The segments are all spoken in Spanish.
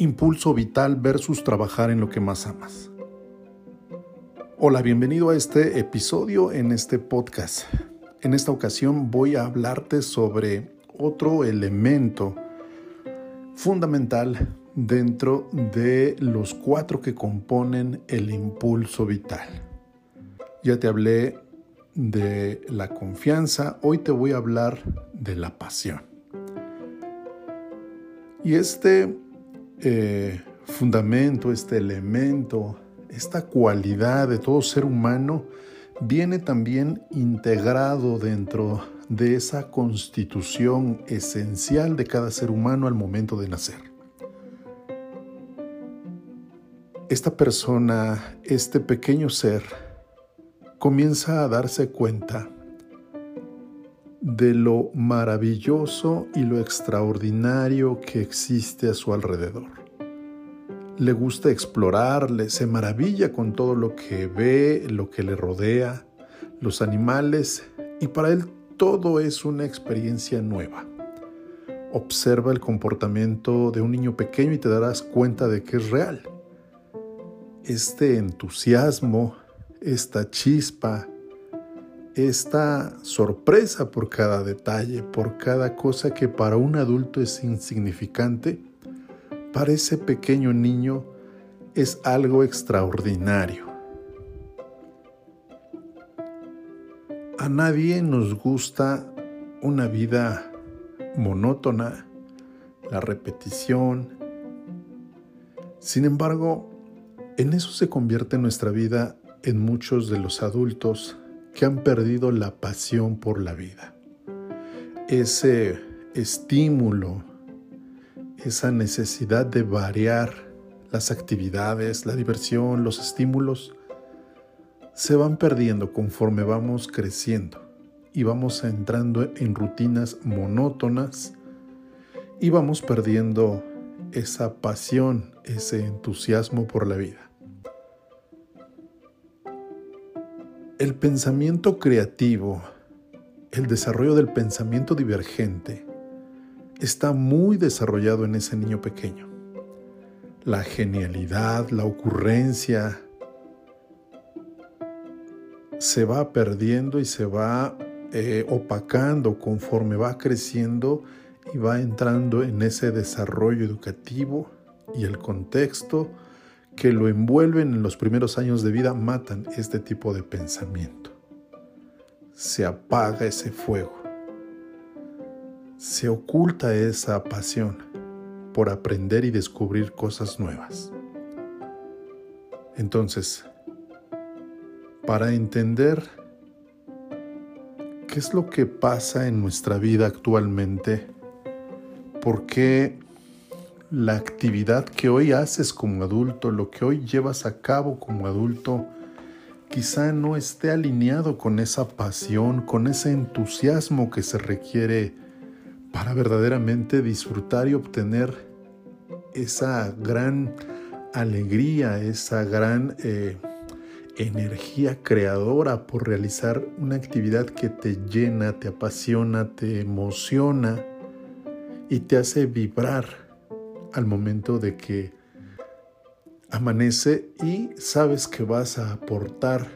Impulso vital versus trabajar en lo que más amas. Hola, bienvenido a este episodio en este podcast. En esta ocasión voy a hablarte sobre otro elemento fundamental dentro de los cuatro que componen el impulso vital. Ya te hablé de la confianza, hoy te voy a hablar de la pasión. Y este eh, fundamento, este elemento, esta cualidad de todo ser humano viene también integrado dentro de esa constitución esencial de cada ser humano al momento de nacer. Esta persona, este pequeño ser, comienza a darse cuenta de lo maravilloso y lo extraordinario que existe a su alrededor. Le gusta explorarle, se maravilla con todo lo que ve, lo que le rodea, los animales, y para él todo es una experiencia nueva. Observa el comportamiento de un niño pequeño y te darás cuenta de que es real. Este entusiasmo, esta chispa, esta sorpresa por cada detalle, por cada cosa que para un adulto es insignificante, para ese pequeño niño es algo extraordinario. A nadie nos gusta una vida monótona, la repetición. Sin embargo, en eso se convierte nuestra vida en muchos de los adultos que han perdido la pasión por la vida. Ese estímulo, esa necesidad de variar las actividades, la diversión, los estímulos, se van perdiendo conforme vamos creciendo y vamos entrando en rutinas monótonas y vamos perdiendo esa pasión, ese entusiasmo por la vida. El pensamiento creativo, el desarrollo del pensamiento divergente, está muy desarrollado en ese niño pequeño. La genialidad, la ocurrencia, se va perdiendo y se va eh, opacando conforme va creciendo y va entrando en ese desarrollo educativo y el contexto que lo envuelven en los primeros años de vida matan este tipo de pensamiento. Se apaga ese fuego. Se oculta esa pasión por aprender y descubrir cosas nuevas. Entonces, para entender qué es lo que pasa en nuestra vida actualmente, por qué la actividad que hoy haces como adulto, lo que hoy llevas a cabo como adulto, quizá no esté alineado con esa pasión, con ese entusiasmo que se requiere para verdaderamente disfrutar y obtener esa gran alegría, esa gran eh, energía creadora por realizar una actividad que te llena, te apasiona, te emociona y te hace vibrar al momento de que amanece y sabes que vas a aportar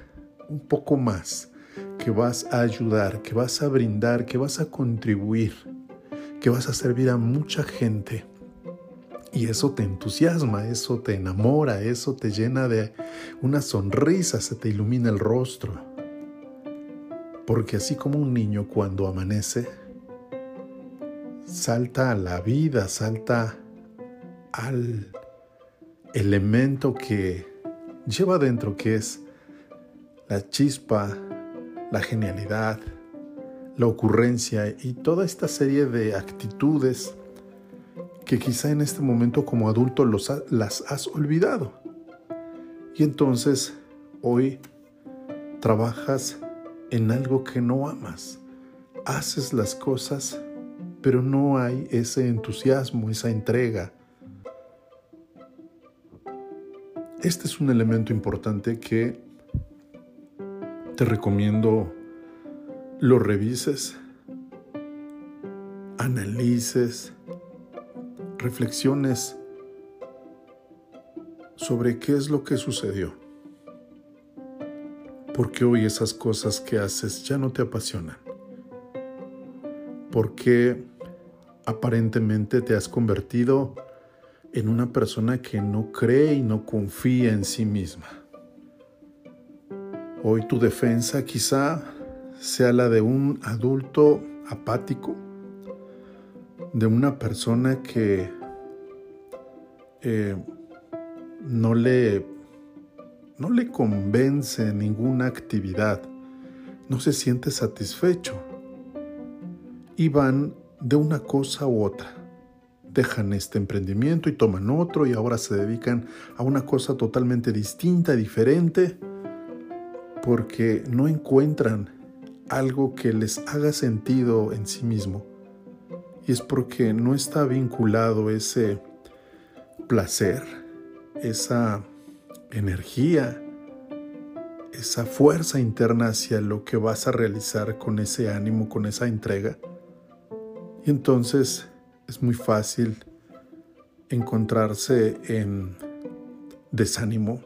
un poco más, que vas a ayudar, que vas a brindar, que vas a contribuir, que vas a servir a mucha gente. Y eso te entusiasma, eso te enamora, eso te llena de una sonrisa, se te ilumina el rostro. Porque así como un niño cuando amanece, salta a la vida, salta al elemento que lleva dentro, que es la chispa, la genialidad, la ocurrencia y toda esta serie de actitudes que quizá en este momento como adulto los las has olvidado. Y entonces hoy trabajas en algo que no amas. Haces las cosas, pero no hay ese entusiasmo, esa entrega, Este es un elemento importante que te recomiendo lo revises, analices, reflexiones sobre qué es lo que sucedió. ¿Por qué hoy esas cosas que haces ya no te apasionan? ¿Por qué aparentemente te has convertido en una persona que no cree y no confía en sí misma? Hoy tu defensa quizá sea la de un adulto apático, de una persona que eh, no, le, no le convence ninguna actividad, no se siente satisfecho y van de una cosa u otra. Dejan este emprendimiento y toman otro y ahora se dedican a una cosa totalmente distinta, diferente, porque no encuentran algo que les haga sentido en sí mismo. Y es porque no está vinculado ese placer, esa energía, esa fuerza interna hacia lo que vas a realizar con ese ánimo, con esa entrega. Y entonces es muy fácil encontrarse en desánimo,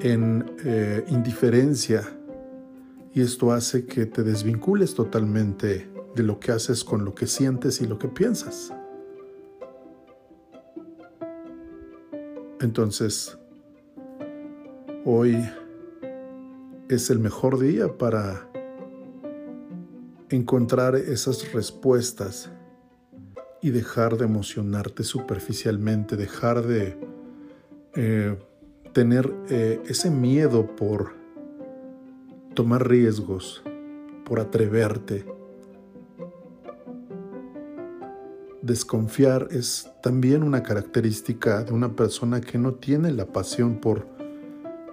en eh, indiferencia, y esto hace que te desvincules totalmente de lo que haces con lo que sientes y lo que piensas. Entonces, hoy es el mejor día para encontrar esas respuestas y dejar de emocionarte superficialmente, dejar de eh, tener eh, ese miedo por tomar riesgos, por atreverte. Desconfiar es también una característica de una persona que no tiene la pasión por,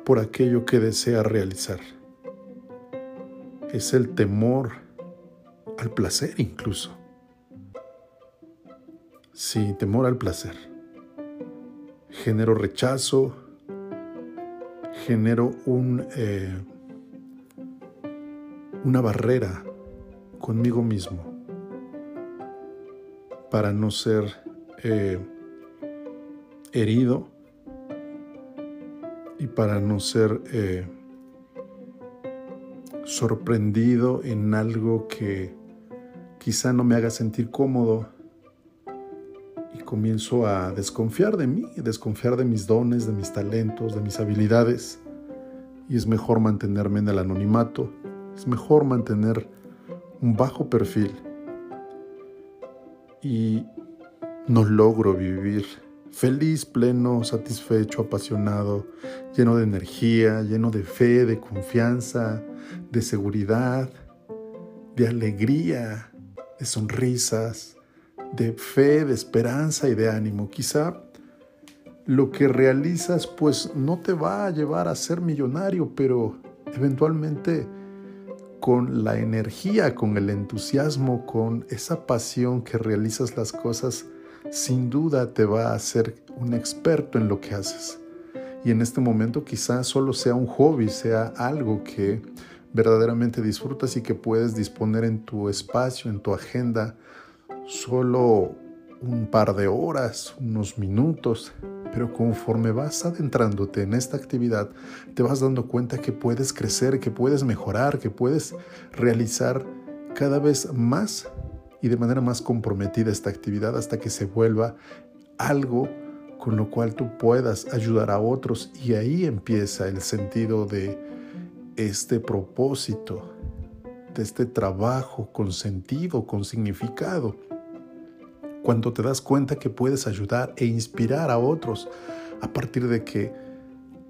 por aquello que desea realizar. Es el temor al placer incluso. Sí, temor al placer. Genero rechazo, genero un, eh, una barrera conmigo mismo para no ser eh, herido y para no ser eh, sorprendido en algo que quizá no me haga sentir cómodo comienzo a desconfiar de mí, desconfiar de mis dones, de mis talentos, de mis habilidades. Y es mejor mantenerme en el anonimato, es mejor mantener un bajo perfil. Y no logro vivir feliz, pleno, satisfecho, apasionado, lleno de energía, lleno de fe, de confianza, de seguridad, de alegría, de sonrisas, de fe, de esperanza y de ánimo. Quizá lo que realizas pues no te va a llevar a ser millonario, pero eventualmente con la energía, con el entusiasmo, con esa pasión que realizas las cosas, sin duda te va a hacer un experto en lo que haces. Y en este momento quizás solo sea un hobby, sea algo que verdaderamente disfrutas y que puedes disponer en tu espacio, en tu agenda, solo un par de horas, unos minutos, pero conforme vas adentrándote en esta actividad, te vas dando cuenta que puedes crecer, que puedes mejorar, que puedes realizar cada vez más y de manera más comprometida esta actividad hasta que se vuelva algo con lo cual tú puedas ayudar a otros y ahí empieza el sentido de este propósito, de este trabajo con sentido, con significado. Cuando te das cuenta que puedes ayudar e inspirar a otros a partir de que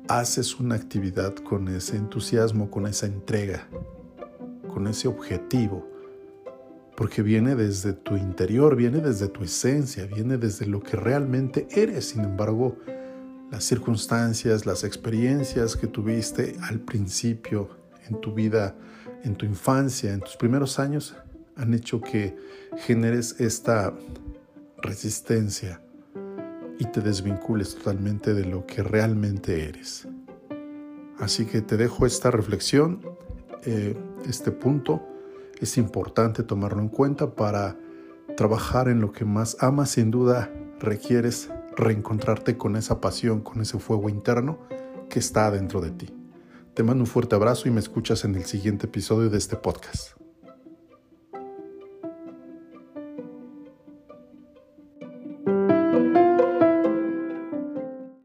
haces una actividad con ese entusiasmo, con esa entrega, con ese objetivo, porque viene desde tu interior, viene desde tu esencia, viene desde lo que realmente eres. Sin embargo, las circunstancias, las experiencias que tuviste al principio en tu vida, en tu infancia, en tus primeros años, han hecho que generes esta resistencia y te desvincules totalmente de lo que realmente eres. Así que te dejo esta reflexión, eh, este punto. Es importante tomarlo en cuenta para trabajar en lo que más amas. Sin duda requieres reencontrarte con esa pasión, con ese fuego interno que está dentro de ti. Te mando un fuerte abrazo y me escuchas en el siguiente episodio de este podcast.